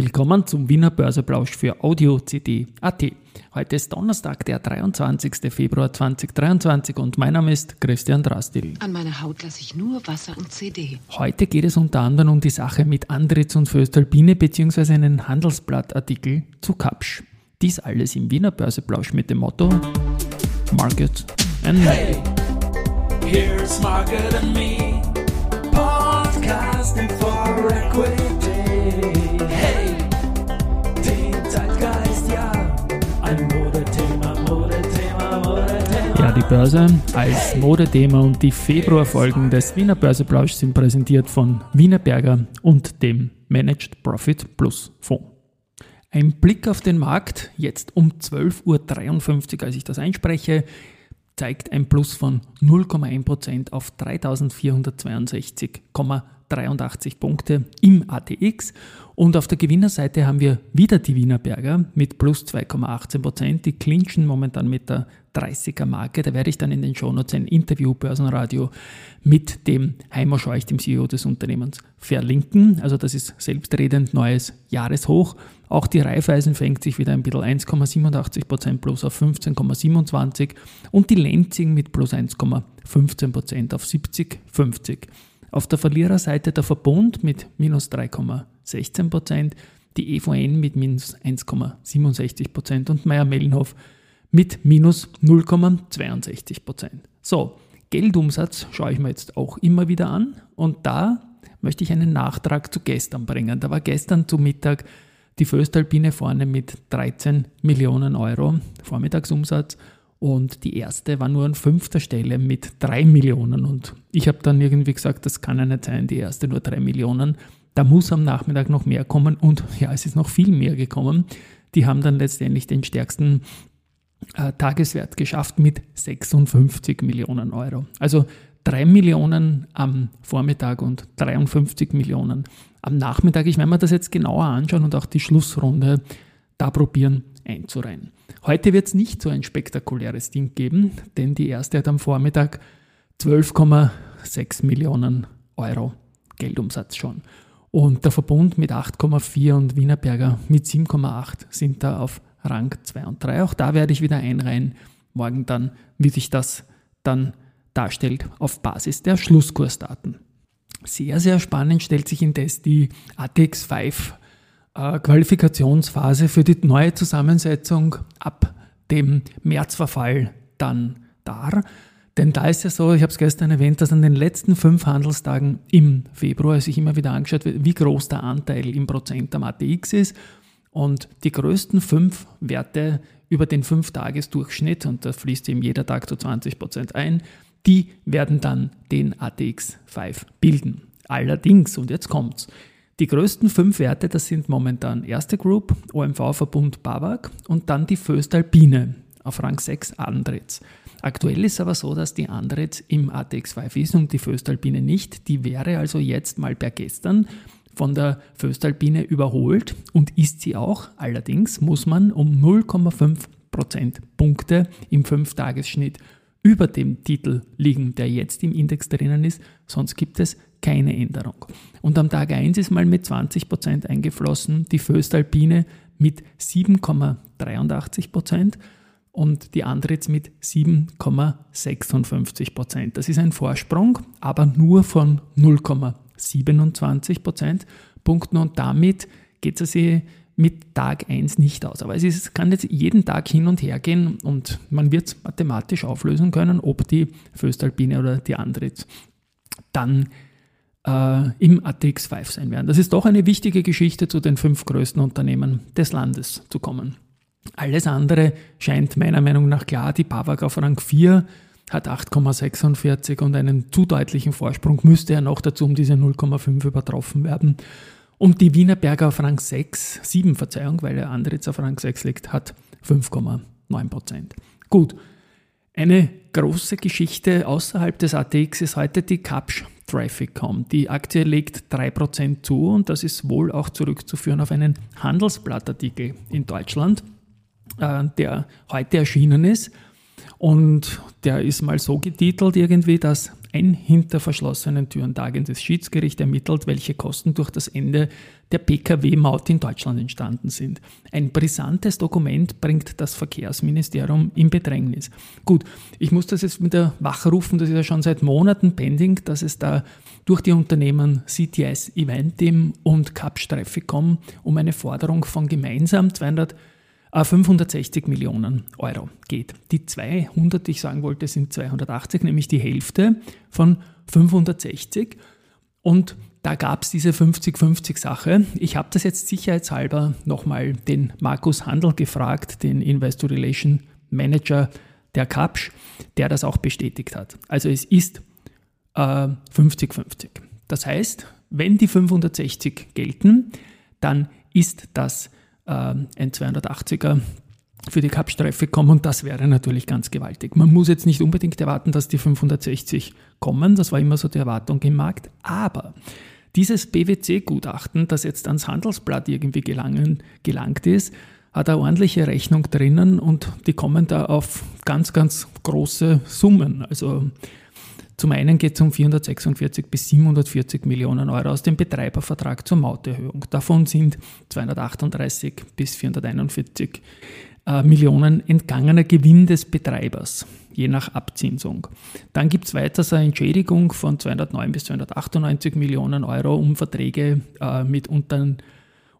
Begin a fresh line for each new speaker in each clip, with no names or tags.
Willkommen zum Wiener Börseplausch für Audio CD AT. Heute ist Donnerstag, der 23. Februar 2023 und mein Name ist Christian Drastil.
An meiner Haut lasse ich nur Wasser und CD.
Heute geht es unter anderem um die Sache mit Andritz und Föstalpine bzw. einen Handelsblattartikel zu Kapsch. Dies alles im Wiener Börseplausch mit dem Motto Market and Me. Hey, here's Market and Me, podcasting for equity. Die Börse als Modethema und die Februarfolgen des Wiener Börseplausch sind präsentiert von Wiener Berger und dem Managed Profit Plus Fonds. Ein Blick auf den Markt, jetzt um 12.53 Uhr, als ich das einspreche, zeigt ein Plus von 0,1% auf 3462,83 Punkte im ATX. Und auf der Gewinnerseite haben wir wieder die Wiener Berger mit plus 2,18%. Die clinchen momentan mit der 30er Marke. Da werde ich dann in den Shownotes ein Interview Börsenradio mit dem Heimer Scheuch, dem CEO des Unternehmens, verlinken. Also das ist selbstredend neues Jahreshoch. Auch die Raiffeisen fängt sich wieder ein bisschen 1,87% plus auf 15,27 und die Lenzing mit plus 1,15% auf 70,50. Auf der Verliererseite der Verbund mit minus 3,16%, die EVN mit minus 1,67% und Meier-Mellenhof mit minus 0,62%. So, Geldumsatz schaue ich mir jetzt auch immer wieder an und da möchte ich einen Nachtrag zu gestern bringen. Da war gestern zu Mittag die Föstalpine vorne mit 13 Millionen Euro Vormittagsumsatz und die erste war nur an fünfter Stelle mit 3 Millionen und ich habe dann irgendwie gesagt, das kann ja nicht sein, die erste nur 3 Millionen. Da muss am Nachmittag noch mehr kommen und ja, es ist noch viel mehr gekommen. Die haben dann letztendlich den stärksten Tageswert geschafft mit 56 Millionen Euro. Also 3 Millionen am Vormittag und 53 Millionen am Nachmittag. Ich werde mir das jetzt genauer anschauen und auch die Schlussrunde da probieren einzureihen. Heute wird es nicht so ein spektakuläres Ding geben, denn die erste hat am Vormittag 12,6 Millionen Euro Geldumsatz schon. Und der Verbund mit 8,4 und Wienerberger mit 7,8 sind da auf Rang 2 und 3. Auch da werde ich wieder einreihen, morgen dann, wie sich das dann darstellt auf Basis der Schlusskursdaten. Sehr, sehr spannend stellt sich indes die ATX5 äh, Qualifikationsphase für die neue Zusammensetzung ab dem Märzverfall dann dar. Denn da ist ja so, ich habe es gestern erwähnt, dass an den letzten fünf Handelstagen im Februar sich immer wieder angeschaut wird, wie groß der Anteil im Prozent am ATX ist und die größten fünf Werte über den Fünf-Tages-Durchschnitt, und da fließt eben jeder Tag zu 20 Prozent ein, die werden dann den ATX5 bilden. Allerdings, und jetzt kommt's, die größten fünf Werte, das sind momentan erste Group, OMV-Verbund BAWAG und dann die Föstalpine auf Rang 6 Andritz. Aktuell ist aber so, dass die Andritz im ATX5 ist und die Föstalpine nicht. Die wäre also jetzt mal per gestern von der Föstalpine überholt und ist sie auch. Allerdings muss man um 0,5 Prozentpunkte im 5-Tagesschnitt über dem Titel liegen, der jetzt im Index drinnen ist, sonst gibt es keine Änderung. Und am Tag 1 ist mal mit 20 Prozent eingeflossen, die Föstalpine mit 7,83% und die Andritz mit 7,56%. Prozent. Das ist ein Vorsprung, aber nur von 0,27 Prozentpunkten und damit geht es sich mit Tag 1 nicht aus. Aber es ist, kann jetzt jeden Tag hin und her gehen und man wird es mathematisch auflösen können, ob die Föstalpine oder die Andritz dann äh, im ATX 5 sein werden. Das ist doch eine wichtige Geschichte, zu den fünf größten Unternehmen des Landes zu kommen. Alles andere scheint meiner Meinung nach klar. Die BAWAG auf Rang 4 hat 8,46 und einen zu deutlichen Vorsprung müsste er noch dazu um diese 0,5 übertroffen werden. Und die Wienerberger auf Rang 6, 7 Verzeihung, weil der andere jetzt auf Rang 6 liegt, hat 5,9 Prozent. Gut, eine große Geschichte außerhalb des ATX ist heute die Capsch Traffic.com. Die Aktie legt 3% zu und das ist wohl auch zurückzuführen auf einen Handelsblattartikel in Deutschland, äh, der heute erschienen ist. Und der ist mal so getitelt irgendwie, dass ein hinter verschlossenen Türen tagendes Schiedsgericht ermittelt, welche Kosten durch das Ende der Pkw-Maut in Deutschland entstanden sind. Ein brisantes Dokument bringt das Verkehrsministerium in Bedrängnis. Gut, ich muss das jetzt wieder wachrufen, das ist ja schon seit Monaten pending, dass es da durch die Unternehmen CTS Eventim und Capsch Trafficom um eine Forderung von gemeinsam 200 560 äh, Millionen Euro geht. Die 200, die ich sagen wollte, sind 280, nämlich die Hälfte von 560. Und da gab es diese 50-50-Sache. Ich habe das jetzt sicherheitshalber nochmal den Markus Handel gefragt, den Investor Relation Manager der Kapsch, der das auch bestätigt hat. Also es ist 50-50. Äh, das heißt, wenn die 560 gelten, dann ist das äh, ein 280er für die Cup-Streife kommen und das wäre natürlich ganz gewaltig. Man muss jetzt nicht unbedingt erwarten, dass die 560 kommen, das war immer so die Erwartung im Markt, aber dieses BWC-Gutachten, das jetzt ans Handelsblatt irgendwie gelangen, gelangt ist, hat eine ordentliche Rechnung drinnen und die kommen da auf ganz, ganz große Summen. Also zum einen geht es um 446 bis 740 Millionen Euro aus dem Betreibervertrag zur Mauterhöhung. Davon sind 238 bis 441 äh, Millionen entgangener Gewinn des Betreibers, je nach Abzinsung. Dann gibt es weiter eine Entschädigung von 209 bis 298 Millionen Euro, um Verträge äh, mit Unternehmen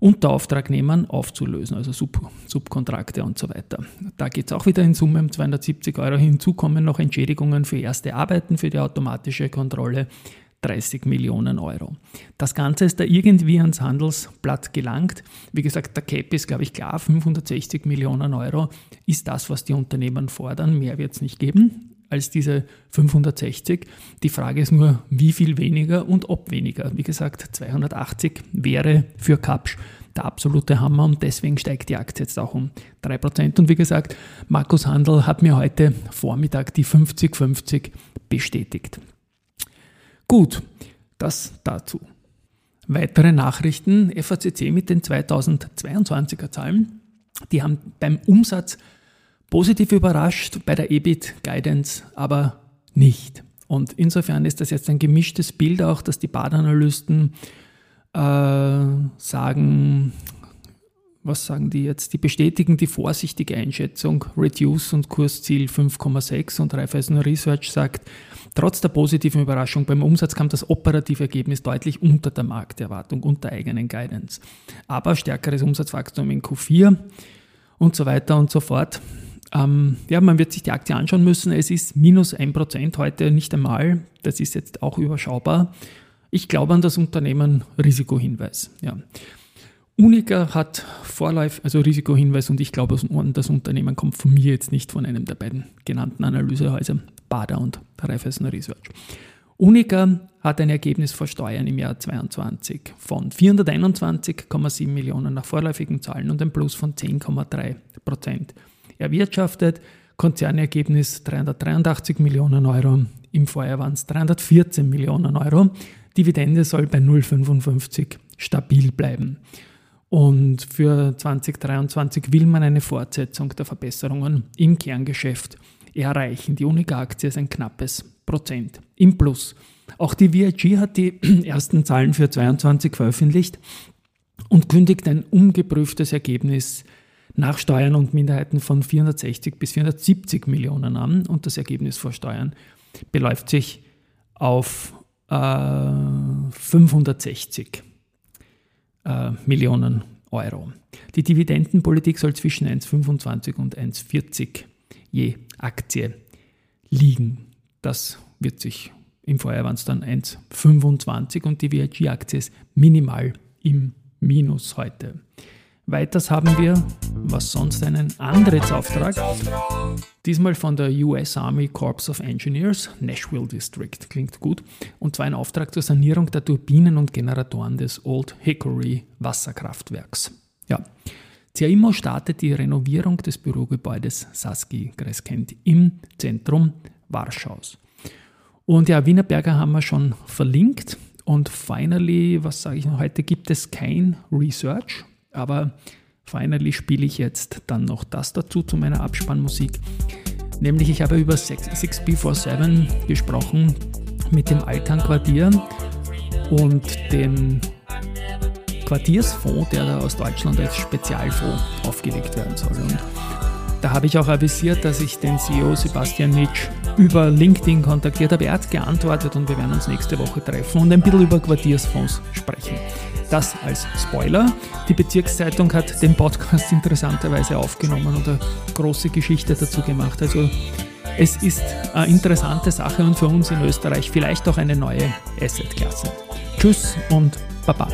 Unterauftragnehmern aufzulösen, also Sub Subkontrakte und so weiter. Da geht es auch wieder in Summe um 270 Euro. Hinzu kommen noch Entschädigungen für erste Arbeiten für die automatische Kontrolle, 30 Millionen Euro. Das Ganze ist da irgendwie ans Handelsblatt gelangt. Wie gesagt, der Cap ist, glaube ich, klar, 560 Millionen Euro ist das, was die Unternehmen fordern. Mehr wird es nicht geben als diese 560. Die Frage ist nur, wie viel weniger und ob weniger. Wie gesagt, 280 wäre für Kapsch der absolute Hammer und deswegen steigt die Aktie jetzt auch um 3%. Und wie gesagt, Markus Handel hat mir heute Vormittag die 50-50 bestätigt. Gut, das dazu. Weitere Nachrichten, FACC mit den 2022er Zahlen. Die haben beim Umsatz positiv überrascht, bei der EBIT-Guidance aber nicht. Und insofern ist das jetzt ein gemischtes Bild auch, dass die Badanalysten äh, sagen, was sagen die jetzt? Die bestätigen die vorsichtige Einschätzung, Reduce und Kursziel 5,6 und Raiffeisen Research sagt, trotz der positiven Überraschung beim Umsatz kam das operative Ergebnis deutlich unter der Markterwartung und der eigenen Guidance. Aber stärkeres Umsatzwachstum in Q4 und so weiter und so fort. Ähm, ja, man wird sich die Aktie anschauen müssen. Es ist minus 1% heute nicht einmal. Das ist jetzt auch überschaubar. Ich glaube an das Unternehmen Risikohinweis. Ja. Unica hat Vorläuf, also Risikohinweis und ich glaube an das Unternehmen kommt von mir jetzt nicht von einem der beiden genannten Analysehäuser, Bader und Raiffeisen Research. Unica hat ein Ergebnis vor Steuern im Jahr 2022 von 421,7 Millionen nach vorläufigen Zahlen und ein Plus von 10,3 Prozent erwirtschaftet. Konzernergebnis 383 Millionen Euro, im Vorjahr waren es 314 Millionen Euro. Dividende soll bei 0,55 stabil bleiben. Und für 2023 will man eine Fortsetzung der Verbesserungen im Kerngeschäft erreichen. Die Unica-Aktie ist ein knappes Prozent im Plus. Auch die VIG hat die ersten Zahlen für 2022 veröffentlicht und kündigt ein umgeprüftes Ergebnis nach Steuern und Minderheiten von 460 bis 470 Millionen an und das Ergebnis vor Steuern beläuft sich auf äh, 560 äh, Millionen Euro. Die Dividendenpolitik soll zwischen 1,25 und 1,40 je Aktie liegen. Das wird sich im Vorjahr waren es dann 1,25 und die VIG-Aktie ist minimal im Minus heute. Weiters haben wir, was sonst, einen Antrittsauftrag. Diesmal von der US Army Corps of Engineers, Nashville District, klingt gut. Und zwar ein Auftrag zur Sanierung der Turbinen und Generatoren des Old Hickory Wasserkraftwerks. Ja. CIMO startet die Renovierung des Bürogebäudes Saski Greskent im Zentrum Warschaus. Und ja, Wienerberger haben wir schon verlinkt. Und finally, was sage ich noch, heute gibt es kein Research aber finally spiele ich jetzt dann noch das dazu zu meiner Abspannmusik. Nämlich ich habe über 6B47 gesprochen mit dem Altern-Quartier und dem Quartiersfonds, der da aus Deutschland als Spezialfonds aufgelegt werden soll. Und da habe ich auch avisiert, dass ich den CEO Sebastian Nitsch über LinkedIn kontaktiert habe. Er hat geantwortet und wir werden uns nächste Woche treffen und ein bisschen über Quartiersfonds sprechen. Das als Spoiler. Die Bezirkszeitung hat den Podcast interessanterweise aufgenommen eine große Geschichte dazu gemacht. Also es ist eine interessante Sache und für uns in Österreich vielleicht auch eine neue Assetklasse. Tschüss und Baba.